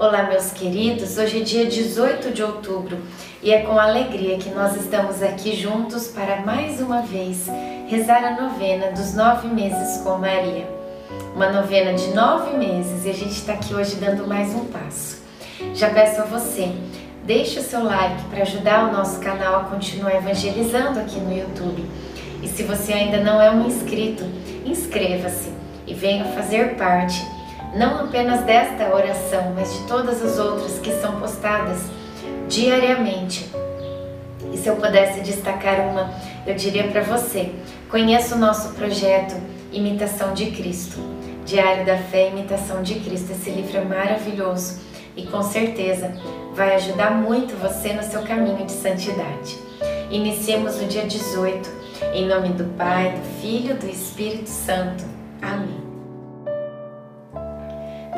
Olá, meus queridos. Hoje é dia 18 de outubro e é com alegria que nós estamos aqui juntos para mais uma vez rezar a novena dos nove meses com Maria. Uma novena de nove meses e a gente está aqui hoje dando mais um passo. Já peço a você, deixe o seu like para ajudar o nosso canal a continuar evangelizando aqui no YouTube. E se você ainda não é um inscrito, inscreva-se e venha fazer parte não apenas desta oração, mas de todas as outras que são postadas diariamente. E se eu pudesse destacar uma, eu diria para você: conheça o nosso projeto Imitação de Cristo. Diário da Fé Imitação de Cristo. Esse livro é maravilhoso e com certeza vai ajudar muito você no seu caminho de santidade. Iniciemos o dia 18, em nome do Pai, do Filho e do Espírito Santo. Amém.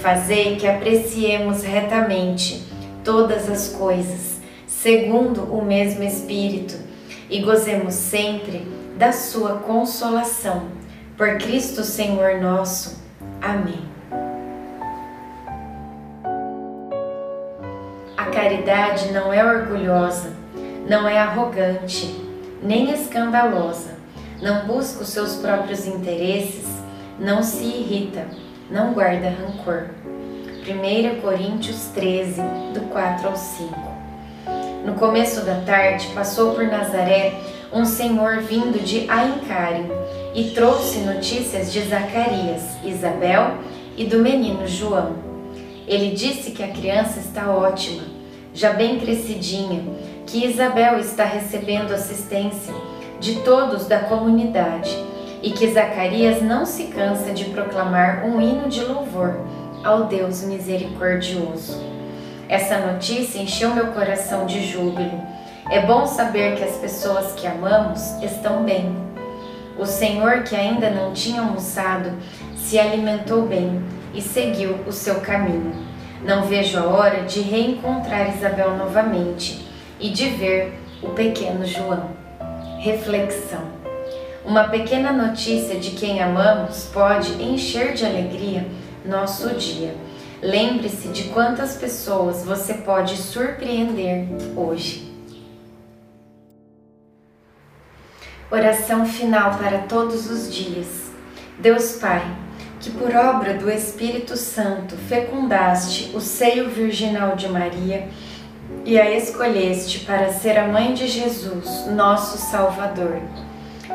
Fazei que apreciemos retamente todas as coisas, segundo o mesmo Espírito, e gozemos sempre da Sua consolação. Por Cristo Senhor nosso. Amém. A caridade não é orgulhosa, não é arrogante, nem escandalosa, não busca os seus próprios interesses, não se irrita não guarda rancor. 1 Coríntios 13, do 4 ao 5. No começo da tarde, passou por Nazaré um senhor vindo de Aincare e trouxe notícias de Zacarias, Isabel e do menino João. Ele disse que a criança está ótima, já bem crescidinha, que Isabel está recebendo assistência de todos da comunidade e que Zacarias não se cansa de proclamar um hino de louvor ao Deus misericordioso. Essa notícia encheu meu coração de júbilo. É bom saber que as pessoas que amamos estão bem. O Senhor, que ainda não tinha almoçado, se alimentou bem e seguiu o seu caminho. Não vejo a hora de reencontrar Isabel novamente e de ver o pequeno João. Reflexão. Uma pequena notícia de quem amamos pode encher de alegria nosso dia. Lembre-se de quantas pessoas você pode surpreender hoje. Oração final para todos os dias. Deus Pai, que por obra do Espírito Santo fecundaste o seio virginal de Maria e a escolheste para ser a mãe de Jesus, nosso Salvador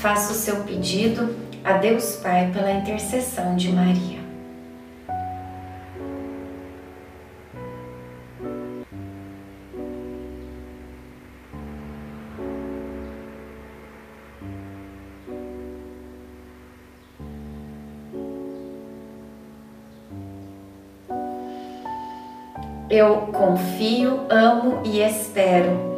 Faça o seu pedido a Deus Pai pela intercessão de Maria. Eu confio, amo e espero